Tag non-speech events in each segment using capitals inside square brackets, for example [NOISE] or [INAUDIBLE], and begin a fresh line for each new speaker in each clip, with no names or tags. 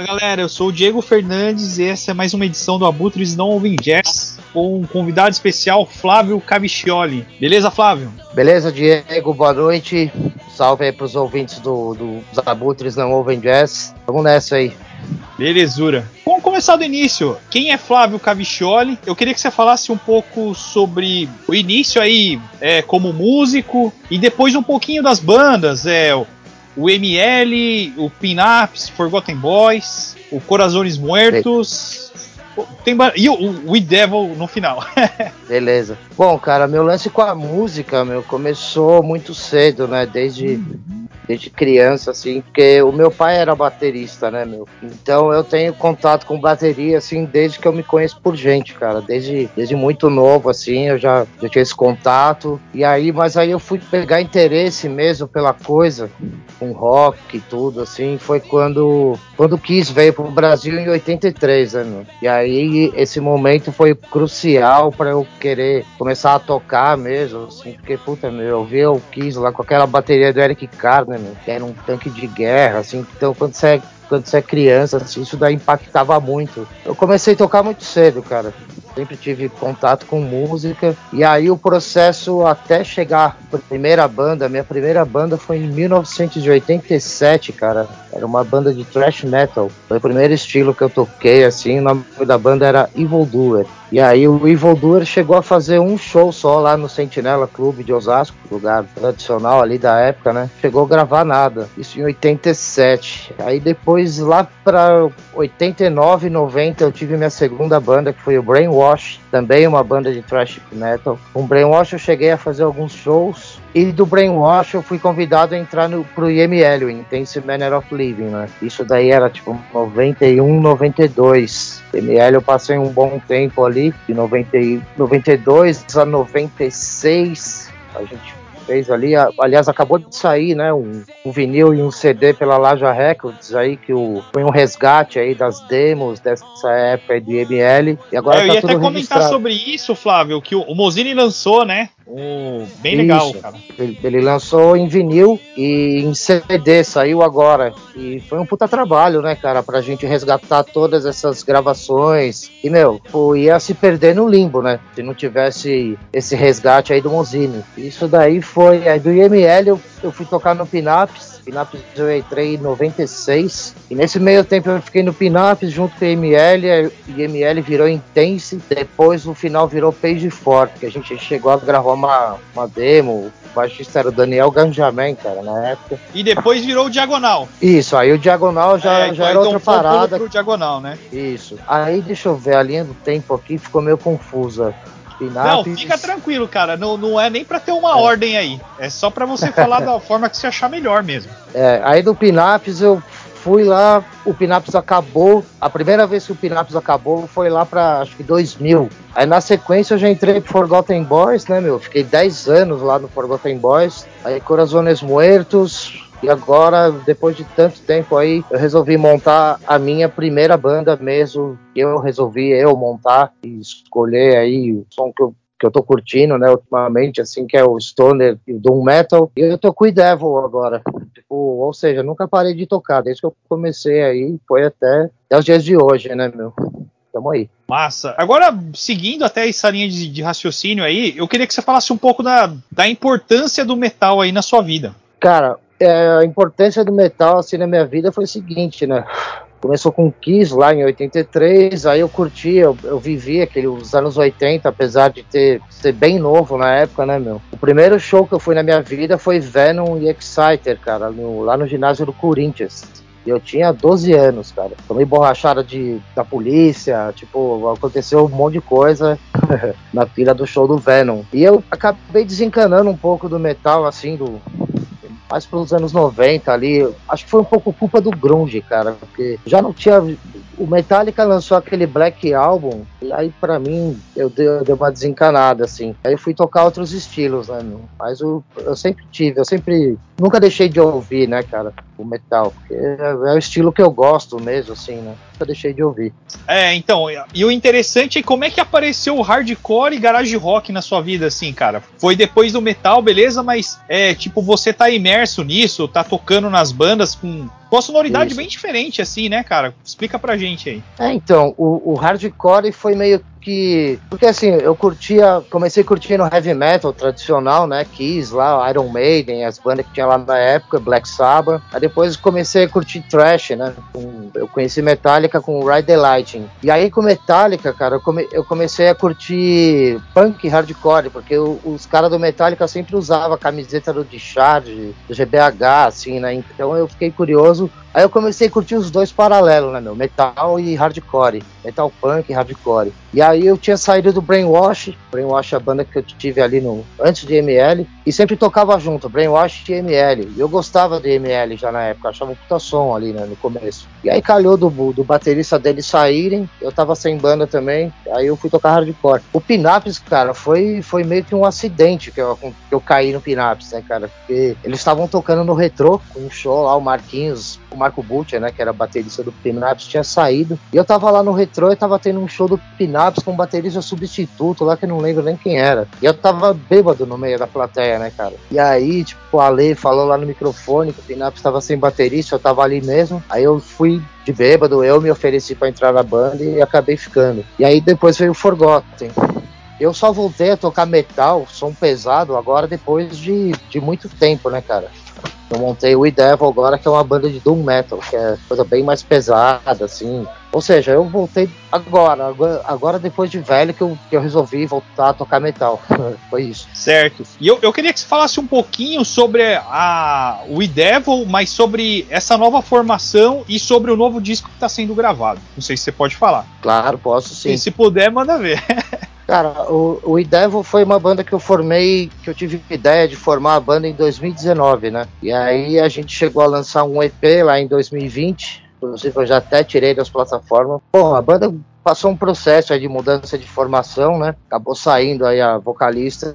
Fala galera, eu sou o Diego Fernandes e essa é mais uma edição do Abutres Não Ouvem Jazz com um convidado especial, Flávio Cavicchioli. Beleza, Flávio?
Beleza, Diego, boa noite. Salve aí pros ouvintes do, do, dos Abutres Não Ouvem Jazz. Vamos nessa aí.
Belezura. Vamos começar do início. Quem é Flávio Cavicchioli? Eu queria que você falasse um pouco sobre o início aí é, como músico e depois um pouquinho das bandas. É, o ML, o Pinaps, Forgotten Boys, o Corazones Muertos. Tem e o We Devil no final. [LAUGHS]
Beleza. Bom, cara, meu lance com a música, meu, começou muito cedo, né? Desde desde criança, assim, porque o meu pai era baterista, né, meu? Então eu tenho contato com bateria, assim, desde que eu me conheço por gente, cara. Desde, desde muito novo, assim, eu já, já tinha esse contato. E aí, mas aí eu fui pegar interesse mesmo pela coisa, com rock e tudo, assim, foi quando, quando o Kiss veio pro Brasil em 83, né, meu? E aí esse momento foi crucial para eu querer começar a tocar mesmo, assim, porque, puta, meu, eu vi o Kiss lá com aquela bateria do Eric Carr, né, que era um tanque de guerra, assim. Então, quando você quando você é criança, assim, isso daí impactava muito. Eu comecei a tocar muito cedo, cara. Sempre tive contato com música. E aí o processo até chegar a primeira banda, minha primeira banda foi em 1987, cara. Era uma banda de thrash metal. Foi o primeiro estilo que eu toquei, assim. O nome da banda era Evil Doer. E aí o Evil Doer chegou a fazer um show só lá no Sentinela Clube de Osasco, lugar tradicional ali da época, né? Chegou a gravar nada. Isso em 87. Aí depois lá para 89, 90 eu tive minha segunda banda que foi o Brainwash, também uma banda de thrash metal. Com Brainwash eu cheguei a fazer alguns shows e do Brainwash eu fui convidado a entrar no, pro IML, o Intense Manner of Living, né? Isso daí era tipo 91, 92. IML eu passei um bom tempo ali, de 90, 92 a 96. A gente fez ali. Aliás, acabou de sair, né? Um, um, vinil e um CD pela Laja Records aí, que o, foi um resgate aí das demos dessa época do IML. E agora
é, eu
tá
ia até comentar
registrado.
sobre isso, Flávio, que o, o Mozini lançou, né? Um, bem legal,
Isso.
cara.
Ele, ele lançou em vinil e em CD, saiu agora. E foi um puta trabalho, né, cara, pra gente resgatar todas essas gravações. E, meu, ia se perder no limbo, né? Se não tivesse esse resgate aí do Mozini. Isso daí foi. Aí do IML eu, eu fui tocar no Pinaps. Pinaps eu entrei em 96. E nesse meio tempo eu fiquei no Pinaps junto com o IML. O IML virou Intense. Depois no final virou Page Forte, que a gente chegou a gravar uma, uma demo. O baixista era o Daniel Ganjamin, cara, na época.
E depois virou o Diagonal.
Isso, aí o Diagonal já,
É,
já
aí
era
então
outra
pulo
parada.
Pro Diagonal, né?
Isso. Aí deixa eu ver, a linha do tempo aqui ficou meio confusa.
Não, fica tranquilo, cara. Não, não é nem pra ter uma ordem aí. É só pra você falar da forma que você achar melhor mesmo.
É, aí do Pinaps eu fui lá, o Pinaps acabou. A primeira vez que o Pinaps acabou foi lá pra acho que 2000. Aí na sequência eu já entrei pro Forgotten Boys, né, meu? Fiquei 10 anos lá no Forgotten Boys. Aí Corazones Muertos. E agora, depois de tanto tempo aí, eu resolvi montar a minha primeira banda mesmo. Eu resolvi eu montar e escolher aí o som que eu que eu tô curtindo, né, ultimamente, assim, que é o Stoner e o Doom Metal. E eu tô com o Devil agora. Tipo, ou seja, nunca parei de tocar. Desde que eu comecei aí, foi até, até os dias de hoje, né, meu? Tamo aí.
Massa. Agora, seguindo até essa linha de, de raciocínio aí, eu queria que você falasse um pouco da, da importância do metal aí na sua vida.
Cara, é, a importância do metal, assim, na minha vida foi o seguinte, né? Começou com Kiss lá em 83, aí eu curti, eu, eu vivi aqueles anos 80, apesar de ter ser bem novo na época, né, meu? O primeiro show que eu fui na minha vida foi Venom e Exciter, cara, no- lá no ginásio do Corinthians. Eu tinha 12 anos, cara. Tomei borrachada de, da polícia, tipo, aconteceu um monte de coisa [LAUGHS] na fila do show do Venom. E eu acabei desencanando um pouco do metal, assim, do, mais pelos anos 90 ali. Acho que foi um pouco culpa do grunge, cara, porque já não tinha o Metallica lançou aquele Black Album e aí pra mim eu dei, eu dei uma desencanada assim. Aí eu fui tocar outros estilos, né? Mas eu, eu sempre tive, eu sempre nunca deixei de ouvir, né, cara? O metal, porque é, é, o estilo que eu gosto mesmo, assim, né? Nunca deixei de ouvir.
É, então, e o interessante é como é que apareceu o hardcore e garage rock na sua vida, assim, cara? Foi depois do metal, beleza, mas é tipo, você tá imerso nisso, tá tocando nas bandas com uma sonoridade Isso. bem diferente, assim, né, cara? Explica pra gente aí.
É, então, o, o hardcore foi meio que. Porque assim, eu curtia. Comecei curtindo heavy metal tradicional, né? Kiss lá, Iron Maiden, as bandas que tinha lá na época, Black Sabbath. Aí depois comecei a curtir trash, né? eu conheci Metallica com Ride the Lightning. E aí com Metallica, cara, eu, come, eu comecei a curtir punk hardcore, porque o, os caras do Metallica sempre usavam a camiseta do Discharge, do GBH, assim, né? Então eu fiquei curioso Aí eu comecei a curtir os dois paralelos, né, meu? Metal e hardcore. Metal punk e hardcore. E aí eu tinha saído do Brainwash. Brainwash é a banda que eu tive ali no antes de ML. E sempre tocava junto, Brainwash e ML. E eu gostava de ML já na época, achava um puta som ali, né, no começo. E aí calhou do, do baterista deles saírem. Eu tava sem banda também. Aí eu fui tocar hardcore. O Pinaps, cara, foi, foi meio que um acidente que eu, que eu caí no Pinaps, né, cara? Porque eles estavam tocando no retrô, com um show lá, o Marquinhos o Marco Butcher, né, que era baterista do Pinaps, tinha saído. E eu tava lá no retrô e tava tendo um show do Pinaps com um baterista substituto lá que eu não lembro nem quem era. E eu tava bêbado no meio da plateia, né, cara? E aí, tipo, o Ale falou lá no microfone que o Pinaps tava sem baterista, eu tava ali mesmo. Aí eu fui de bêbado, eu me ofereci para entrar na banda e acabei ficando. E aí depois veio o Forgotten. Eu só voltei a tocar metal, som pesado, agora depois de, de muito tempo, né, cara? Eu montei o Devil agora, que é uma banda de Doom Metal, que é coisa bem mais pesada, assim. Ou seja, eu voltei agora, agora, agora depois de velho, que eu, que eu resolvi voltar a tocar metal. [LAUGHS] Foi isso.
Certo. E eu, eu queria que você falasse um pouquinho sobre a, o Devil, mas sobre essa nova formação e sobre o novo disco que está sendo gravado. Não sei se você pode falar.
Claro, posso sim.
E se puder, manda ver. [LAUGHS]
Cara, o, o Idevil foi uma banda que eu formei, que eu tive ideia de formar a banda em 2019, né? E aí a gente chegou a lançar um EP lá em 2020. Inclusive eu já até tirei das plataformas. Bom, a banda passou um processo de mudança de formação, né? Acabou saindo aí a vocalista,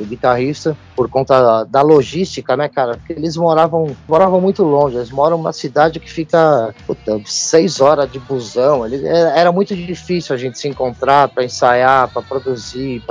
o guitarrista, por conta da logística, né, cara? Porque eles moravam, moravam muito longe, eles moram numa cidade que fica puta, seis horas de busão. Era muito difícil a gente se encontrar para ensaiar, para produzir.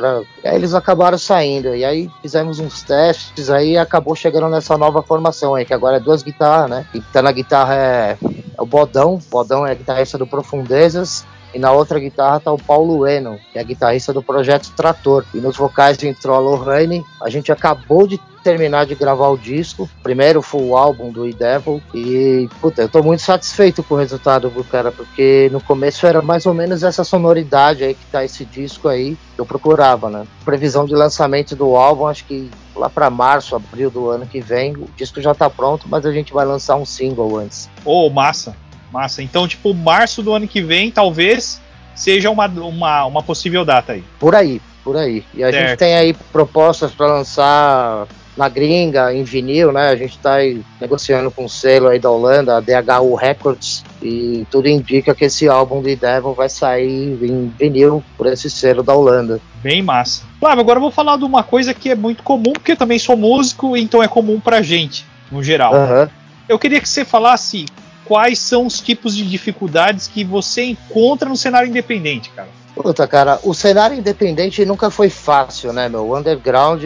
Aí eles acabaram saindo e aí fizemos uns testes, aí acabou chegando nessa nova formação aí que agora é duas guitarras, né? E tá na guitarra é, é o Bodão, o Bodão é guitarrista do Profundezas e na outra guitarra tá o Paulo Enon, que é guitarrista do projeto Trator. E nos vocais entrou a Lorraine. A gente acabou de terminar de gravar o disco, primeiro full álbum do E-Devil, e puta, eu tô muito satisfeito com o resultado, cara, porque no começo era mais ou menos essa sonoridade aí que tá esse disco aí, que eu procurava, né? Previsão de lançamento do álbum, acho que lá para março, abril do ano que vem, o disco já tá pronto, mas a gente vai lançar um single antes.
Ô, oh, massa! Massa. Então, tipo, março do ano que vem, talvez seja uma, uma, uma possível data aí.
Por aí, por aí. E a certo. gente tem aí propostas para lançar na gringa, em vinil, né? A gente está negociando com o selo aí da Holanda, a DHU Records, e tudo indica que esse álbum de Devil vai sair em vinil por esse selo da Holanda.
Bem massa. Flávio, agora eu vou falar de uma coisa que é muito comum, porque eu também sou músico, então é comum pra gente, no geral. Uhum. Eu queria que você falasse quais são os tipos de dificuldades que você encontra no cenário independente, cara?
Puta, cara, o cenário independente nunca foi fácil, né, meu? O underground.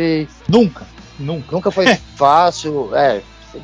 Nunca, nunca.
Nunca foi [LAUGHS] fácil. É,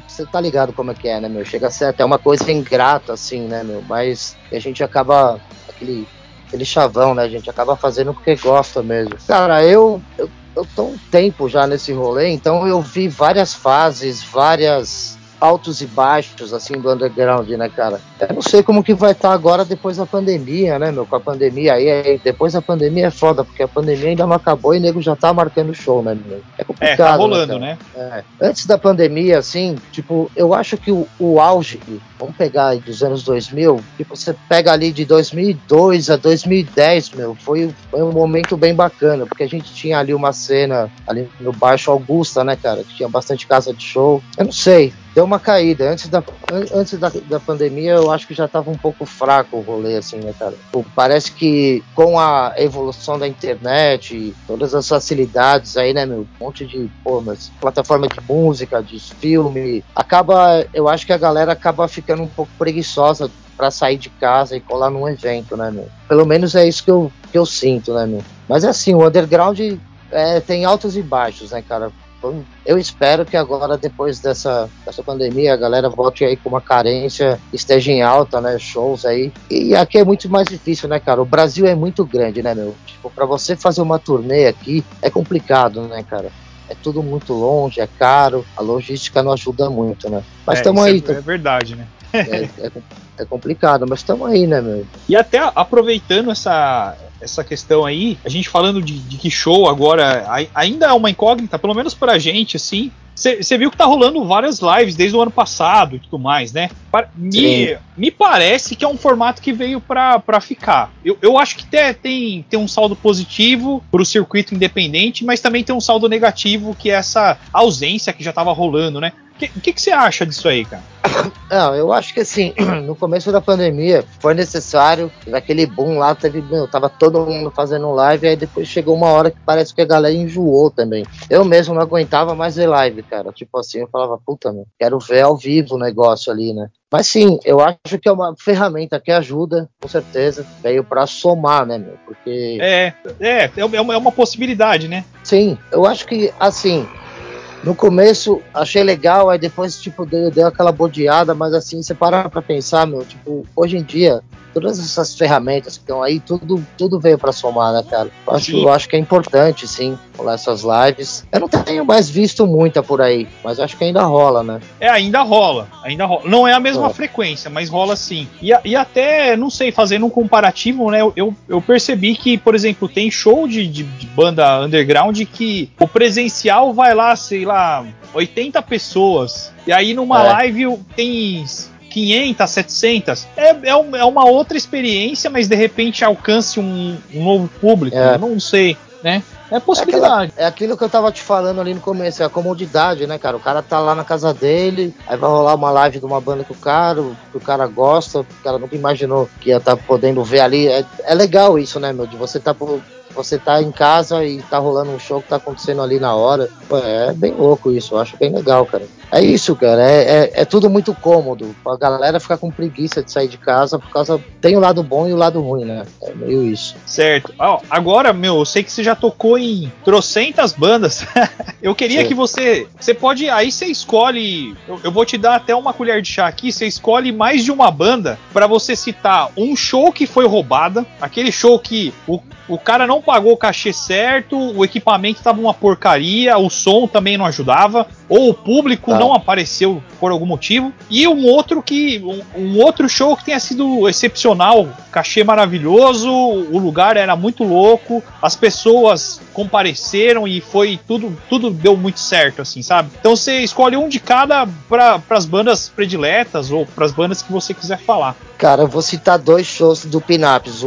você tá ligado como é que é, né, meu? Chega a ser até uma coisa ingrata, assim, né, meu? Mas a gente acaba. Aquele, aquele chavão, né? A gente acaba fazendo porque gosta mesmo. Cara, eu, eu, eu tô um tempo já nesse rolê, então eu vi várias fases, várias altos e baixos, assim, do underground, né, cara? Eu não sei como que vai estar tá agora depois da pandemia, né, meu? Com a pandemia aí, aí, depois da pandemia é foda, porque a pandemia ainda não acabou e o nego já tá marcando show, né, meu?
É complicado. É, tá né, rolando, né?
né? É. Antes da pandemia, assim, tipo, eu acho que o, o auge, vamos pegar aí dos anos 2000, tipo, você pega ali de 2002 a 2010, meu, foi, foi um momento bem bacana, porque a gente tinha ali uma cena ali no Baixo Augusta, né, cara, que tinha bastante casa de show. Eu não sei, deu uma caída. Antes da, antes da, da pandemia, eu acho que já estava um pouco fraco o rolê, assim, né, cara? Pô, parece que com a evolução da internet todas as facilidades aí, né, meu? Um monte de, pô, mas plataforma de música, de filme, acaba, eu acho que a galera acaba ficando um pouco preguiçosa para sair de casa e colar num evento, né, meu? Pelo menos é isso que eu, que eu sinto, né, meu? Mas assim, o underground é, tem altos e baixos, né, cara? Então, eu espero que agora, depois dessa, dessa pandemia, a galera volte aí com uma carência, esteja em alta, né? Shows aí. E aqui é muito mais difícil, né, cara? O Brasil é muito grande, né, meu? Tipo, pra você fazer uma turnê aqui é complicado, né, cara? É tudo muito longe, é caro, a logística não ajuda muito, né? Mas estamos
é,
aí.
É, é verdade, né?
É, é, é complicado, mas estamos aí, né, meu?
E até aproveitando essa, essa questão aí, a gente falando de, de que show agora ainda é uma incógnita, pelo menos pra gente, assim. Você viu que tá rolando várias lives desde o ano passado e tudo mais, né? Me, me parece que é um formato que veio pra, pra ficar. Eu, eu acho que tem, tem, tem um saldo positivo pro circuito independente, mas também tem um saldo negativo, que é essa ausência que já tava rolando, né? O que, que, você acha disso aí, cara? [COUGHS]
Não, eu acho que assim, [COUGHS] no começo da pandemia foi necessário, aquele boom lá, teve, meu, tava todo mundo fazendo live, aí depois chegou uma hora que parece que a galera enjoou também. Eu mesmo não aguentava mais ver live, cara. Tipo assim, eu falava, puta, meu, quero ver ao vivo o negócio ali, né? Mas sim, eu acho que é uma ferramenta que ajuda, com certeza, veio para somar, né, meu? Porque.
É, é, é uma, é uma possibilidade, né?
Sim, eu acho que, assim, no começo achei legal, aí depois, tipo, deu, deu aquela bodeada, mas assim, você para pra pensar, meu, tipo, hoje em dia, todas essas ferramentas que estão aí, tudo, tudo veio para somar, né, cara? Eu acho, eu acho que é importante, sim, rolar essas lives. Eu não tenho mais visto muita por aí, mas acho que ainda rola, né?
É, ainda rola, ainda rola. Não é a mesma é. frequência, mas rola sim. E, e até, não sei, fazendo um comparativo, né, eu, eu percebi que, por exemplo, tem show de, de, de banda underground que o presencial vai lá, sei lá, 80 pessoas. E aí numa é. live tem 500, 700. É, é, é, uma outra experiência, mas de repente alcance um, um novo público. É. Não sei, né? É possibilidade.
É, aquela, é, aquilo que eu tava te falando ali no começo, é a comodidade, né, cara? O cara tá lá na casa dele, aí vai rolar uma live de uma banda que o cara, que o cara gosta, o cara nunca imaginou que ia estar tá podendo ver ali. É, é legal isso, né, meu? De você tá você tá em casa e tá rolando um show que tá acontecendo ali na hora. Pô, é bem louco isso, eu acho bem legal, cara. É isso, cara, é, é, é, tudo muito cômodo. A galera ficar com preguiça de sair de casa por causa. Tem o lado bom e o lado ruim, né? É meio isso.
Certo. Oh, agora, meu, eu sei que você já tocou em trocentas bandas. [LAUGHS] eu queria Sim. que você. Você pode. Aí você escolhe. Eu, eu, vou te dar até uma colher de chá aqui. Você escolhe mais de uma banda para você citar um show que foi roubada. Aquele show que o, o cara não pagou o cachê certo, o equipamento estava uma porcaria, o som também não ajudava, ou o público tá. não apareceu por algum motivo, e um outro que um, um, outro show que tenha sido excepcional, cachê maravilhoso, o lugar era muito louco, as pessoas compareceram e foi tudo tudo deu muito certo assim, sabe? Então você escolhe um de cada para as bandas prediletas ou para as bandas que você quiser falar.
Cara, eu vou citar dois shows do Pinaps,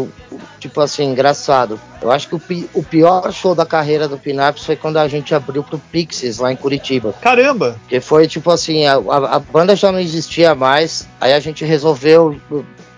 tipo assim, engraçado. Eu acho que o, o pior show da carreira do Pinaps foi quando a gente abriu pro Pixies lá em Curitiba.
Caramba!
Que foi tipo assim, a, a, a banda já não existia mais, aí a gente resolveu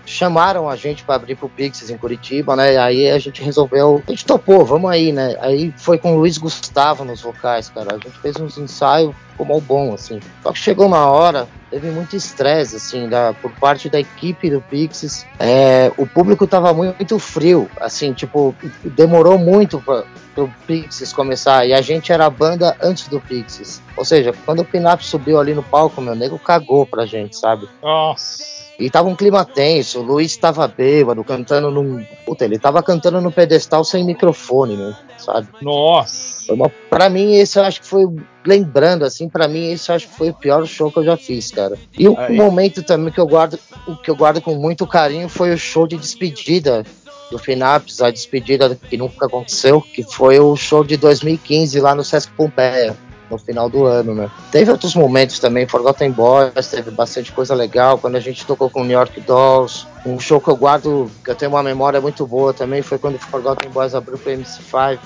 chamaram a gente para abrir pro Pixies em Curitiba, né? Aí a gente resolveu, a gente topou, vamos aí, né? Aí foi com o Luiz Gustavo nos vocais, cara. A gente fez uns ensaios, ficou mal bom, assim. Só que chegou uma hora, teve muito estresse, assim, da, por parte da equipe do Pixies. É, o público tava muito frio, assim, tipo, demorou muito pra, pro Pixies começar. E a gente era a banda antes do Pixies. Ou seja, quando o Pinap subiu ali no palco, meu nego cagou pra gente, sabe?
Nossa.
E tava um clima tenso, o Luiz estava bêbado, cantando num. Puta, ele tava cantando no pedestal sem microfone, né? Sabe?
Nossa!
Uma... Pra mim, esse eu acho que foi. Lembrando, assim, para mim, esse eu acho que foi o pior show que eu já fiz, cara. E o Aí. momento também que eu guardo, que eu guardo com muito carinho foi o show de despedida do Finaps, a despedida que nunca aconteceu, que foi o show de 2015 lá no Sesc Pompeia no final do ano, né? Teve outros momentos também, Forgotten Boys, teve bastante coisa legal, quando a gente tocou com New York Dolls, Um show que eu guardo, que eu tenho uma memória muito boa também, foi quando o Forgotten Boys abriu pro MC5.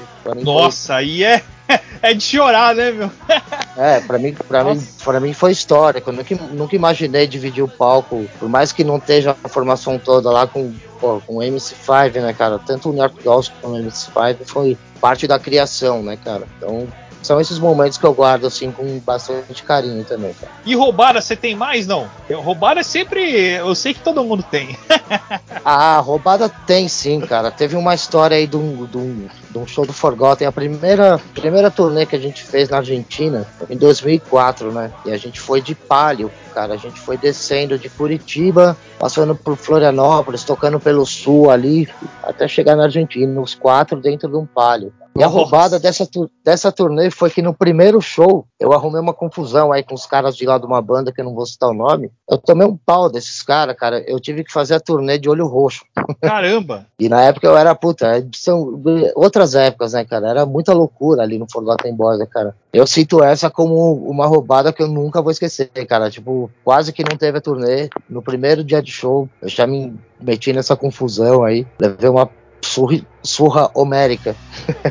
Nossa, aí é, [LAUGHS] é de chorar, né, meu? [LAUGHS]
é, pra mim, pra mim, pra mim foi histórico. Eu nunca, nunca imaginei dividir o palco, por mais que não esteja a formação toda lá com, pô, com o MC5, né, cara? Tanto o New York Dolls como o MC5 foi parte da criação, né, cara? Então são esses momentos que eu guardo assim com bastante carinho também. Cara.
E roubada, você tem mais não? Roubada é sempre, eu sei que todo mundo tem. [LAUGHS]
ah, roubada tem sim, cara. Teve uma história aí de um, de um, de um show do Forgotten, a primeira, primeira turnê que a gente fez na Argentina em 2004, né? E a gente foi de palio, cara. A gente foi descendo de Curitiba, passando por Florianópolis, tocando pelo sul ali, até chegar na Argentina, os quatro dentro de um palio. E a roubada dessa, dessa turnê foi que no primeiro show eu arrumei uma confusão aí com os caras de lá de uma banda que eu não vou citar o nome. Eu tomei um pau desses caras, cara. Eu tive que fazer a turnê de olho roxo. [LAUGHS]
Caramba!
e na época eu era, puta, é, são outras épocas, né, cara? Era muita loucura ali no Forgotten Boys, né, cara? Eu cito essa como uma roubada que eu nunca vou esquecer, cara. Tipo, quase que não teve a turnê. No primeiro dia de show, eu já me meti nessa confusão aí. Levei uma surra, surra homérica.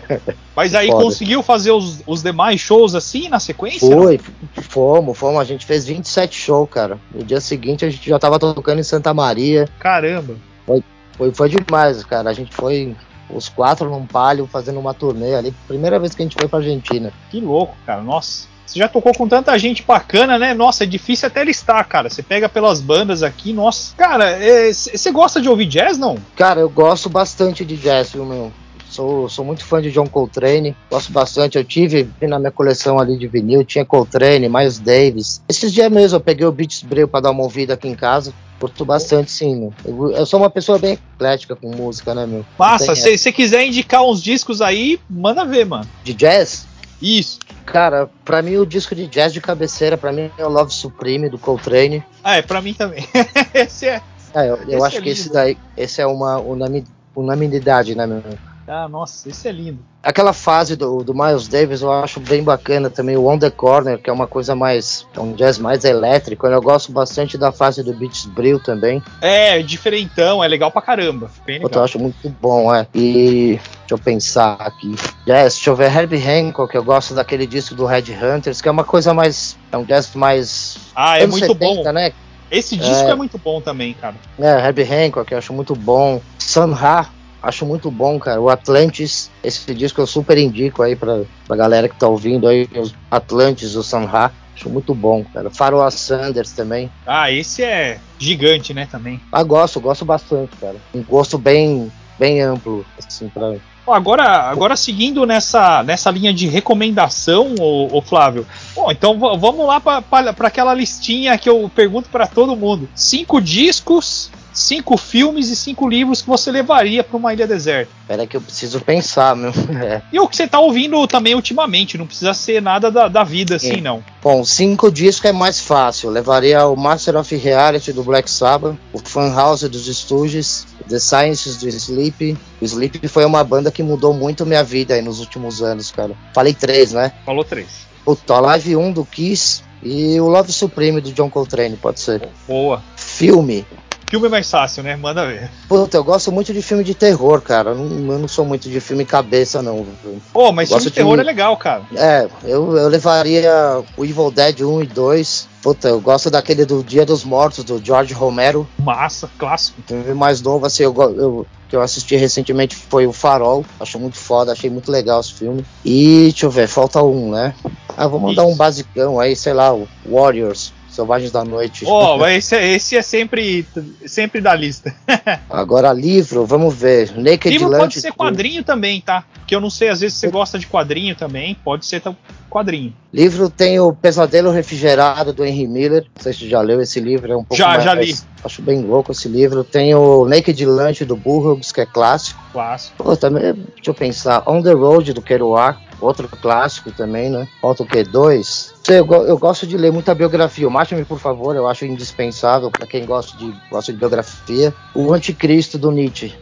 [LAUGHS]
Mas aí Foda. conseguiu fazer os, os demais shows assim na sequência?
Foi, não? fomos, fomos. A gente fez 27 shows, cara. No dia seguinte a gente já tava tocando em Santa Maria.
Caramba!
Foi, foi, foi demais, cara. A gente foi os quatro num palio fazendo uma turnê ali. Primeira vez que a gente foi pra Argentina.
Que louco, cara. Nossa. Você já tocou com tanta gente bacana, né? Nossa, é difícil até listar, cara. Você pega pelas bandas aqui, nossa. Cara, você é, gosta de ouvir jazz, não?
Cara, eu gosto bastante de jazz, viu, meu? Sou, sou muito fã de John Coltrane, gosto bastante. Eu tive na minha coleção ali de vinil, tinha Coltrane, Miles Davis. Esses dias mesmo eu peguei o Beats Braille para dar uma ouvida aqui em casa. Curto bastante, sim. Eu, eu, sou uma pessoa bem eclética com música, né, meu?
Massa, se você quiser indicar uns discos aí, manda ver, mano.
De jazz?
Isso.
Cara, pra mim o disco de jazz de cabeceira, pra mim é o Love Supreme do Coltrane.
Ah, é, pra mim também. [LAUGHS] esse é.
é eu, eu acho é que esse daí, esse é uma unanimidade, né, meu?
Ah, nossa, esse é lindo.
Aquela fase do, do Miles Davis eu acho bem bacana também, o On The Corner, que é uma coisa mais, é um jazz mais elétrico, eu gosto bastante da fase do Beats Brill também.
É, diferentão, é legal pra caramba. Bem legal.
Eu acho muito bom, é. E deixa eu pensar aqui. Jazz, deixa eu ver, Herbie Hancock, eu gosto daquele disco do Red Hunters, que é uma coisa mais, é um jazz mais...
Ah, é muito 70, bom. né? Esse disco é, é, muito bom também, cara.
É, Herbie Hancock, eu acho muito bom. Sun Ra, Acho muito bom, cara. O Atlantis, esse disco eu super indico aí pra, pra galera que tá ouvindo aí, os Atlantis, o Sanha. Acho muito bom, cara. Faroa Sanders também.
Ah, esse é gigante, né, também.
Ah, gosto, gosto bastante, cara. Um gosto bem, bem amplo, assim, pra...
Agora, agora seguindo nessa, nessa linha de recomendação, o, o Flávio. Bom, então vamos lá para aquela listinha que eu pergunto para todo mundo. Cinco discos cinco filmes e cinco livros que você levaria para uma ilha deserta.
Espera que eu preciso pensar, meu. [LAUGHS]
É. E o que você está ouvindo também ultimamente, não precisa ser nada da, da vida assim, Sim. não.
Bom, cinco discos é mais fácil. Eu levaria o Master of Reality do Black Sabbath, o Funhouse dos Stooges, The Sciences do Sleep. O Sleep foi uma banda que mudou muito minha vida aí nos últimos anos, cara. Falei três, né?
Falou três.
O Live 1 do Kiss e o Love Supreme do John Coltrane, pode ser.
Boa.
Filme.
Filme mais fácil, né? Manda ver.
Puta, eu gosto muito de filme de terror, cara. Eu não, eu não sou muito de filme cabeça, não.
Pô, mas filme de terror de... é legal, cara.
É, eu, eu levaria o Evil Dead 1 e 2. Puta, eu gosto daquele do Dia dos Mortos, do George Romero.
Massa, clássico.
Filme mais novo, assim, eu, eu, que eu assisti recentemente foi o Farol. Acho muito foda, achei muito legal esse filme. E, deixa eu ver, falta um, né? Ah, vou mandar Isso. um basicão aí, sei lá, o Warriors. Selvagens da Noite.
Oh, [LAUGHS] esse, é, esse é sempre, sempre da lista. [LAUGHS]
Agora, livro, vamos ver.
Naked livro Lunch pode ser quadrinho também, tá? Que eu não sei, às vezes você gosta de quadrinho também, pode ser quadrinho.
Livro tem o Pesadelo Refrigerado do Henry Miller. Não sei se você já leu esse livro, é um pouco
Já,
mais,
já li.
Acho bem louco esse livro. Tem o Naked Lunch do Burroughs, que é clássico.
Clássico.
Pô, também, deixa eu pensar. On the Road do Kerouac outro clássico também, né? Falta o quê? Dois? Eu, eu gosto de ler muita biografia. O Mate-me, por favor, eu acho indispensável para quem gosta de, gosta de biografia. O Anticristo do Nietzsche.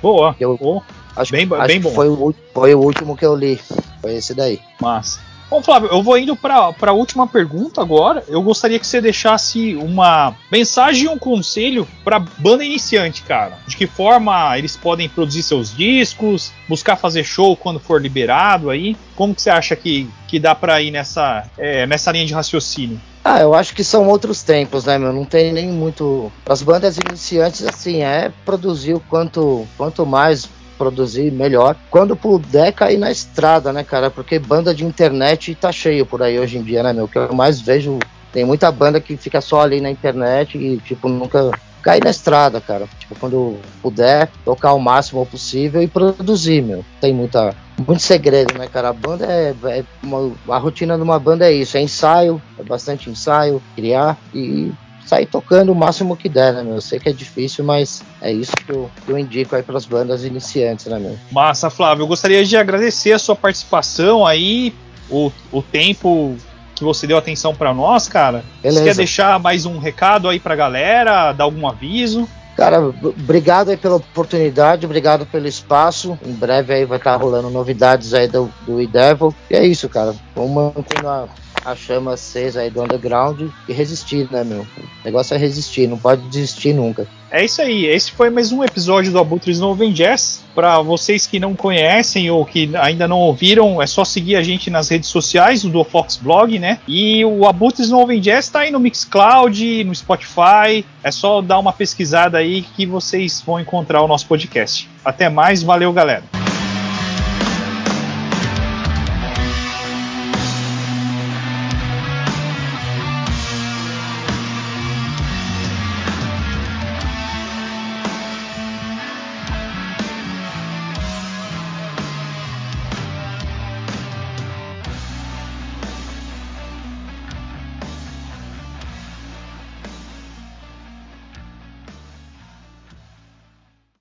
Boa.
Eu,
Boa.
Acho, bem, acho bem bom. Foi o, foi o último que eu li. Foi esse daí.
Massa. Bom, Flávio, eu vou indo para a última pergunta agora. Eu gostaria que você deixasse uma mensagem e um conselho para banda iniciante, cara. De que forma eles podem produzir seus discos, buscar fazer show quando for liberado aí. Como que você acha que, que dá para ir nessa, é, nessa linha de raciocínio?
Ah, eu acho que são outros tempos, né, meu? Não tem nem muito. As bandas iniciantes, assim, é produzir o quanto, quanto mais produzir melhor. Quando puder cair na estrada, né, cara? Porque banda de internet tá cheio por aí hoje em dia, né, meu? Que eu mais vejo. Tem muita banda que fica só ali na internet e, tipo, nunca cair na estrada, cara. Tipo, quando puder, tocar o máximo possível e produzir, meu. Tem muita, muito segredo, né, cara? A banda é, é uma, a rotina de uma banda é isso, é ensaio, é bastante ensaio, criar e sair tocando o máximo que der, né, meu? Eu sei que é difícil, mas é isso que eu, que eu indico aí para as bandas iniciantes, né, meu?
Massa, Flávio. Eu gostaria de agradecer a sua participação aí, o, o tempo que você deu atenção para nós, cara. Beleza. Você quer deixar mais um recado aí pra galera, dar algum aviso?
Cara, obrigado aí pela oportunidade, obrigado pelo espaço. Em breve aí vai estar tá rolando novidades aí do, do E-Devil. E é isso, cara. Vamos continuar a chama acesa aí do underground e resistir, né, meu? O negócio é resistir, não pode desistir nunca.
É isso aí, esse foi mais um episódio do Abutres Noven Jazz. Para vocês que não conhecem ou que ainda não ouviram, é só seguir a gente nas redes sociais, do Fox Blog, né? E o Abutres Noven Jazz tá aí no Mixcloud, no Spotify. É só dar uma pesquisada aí que vocês vão encontrar o nosso podcast. Até mais, valeu galera!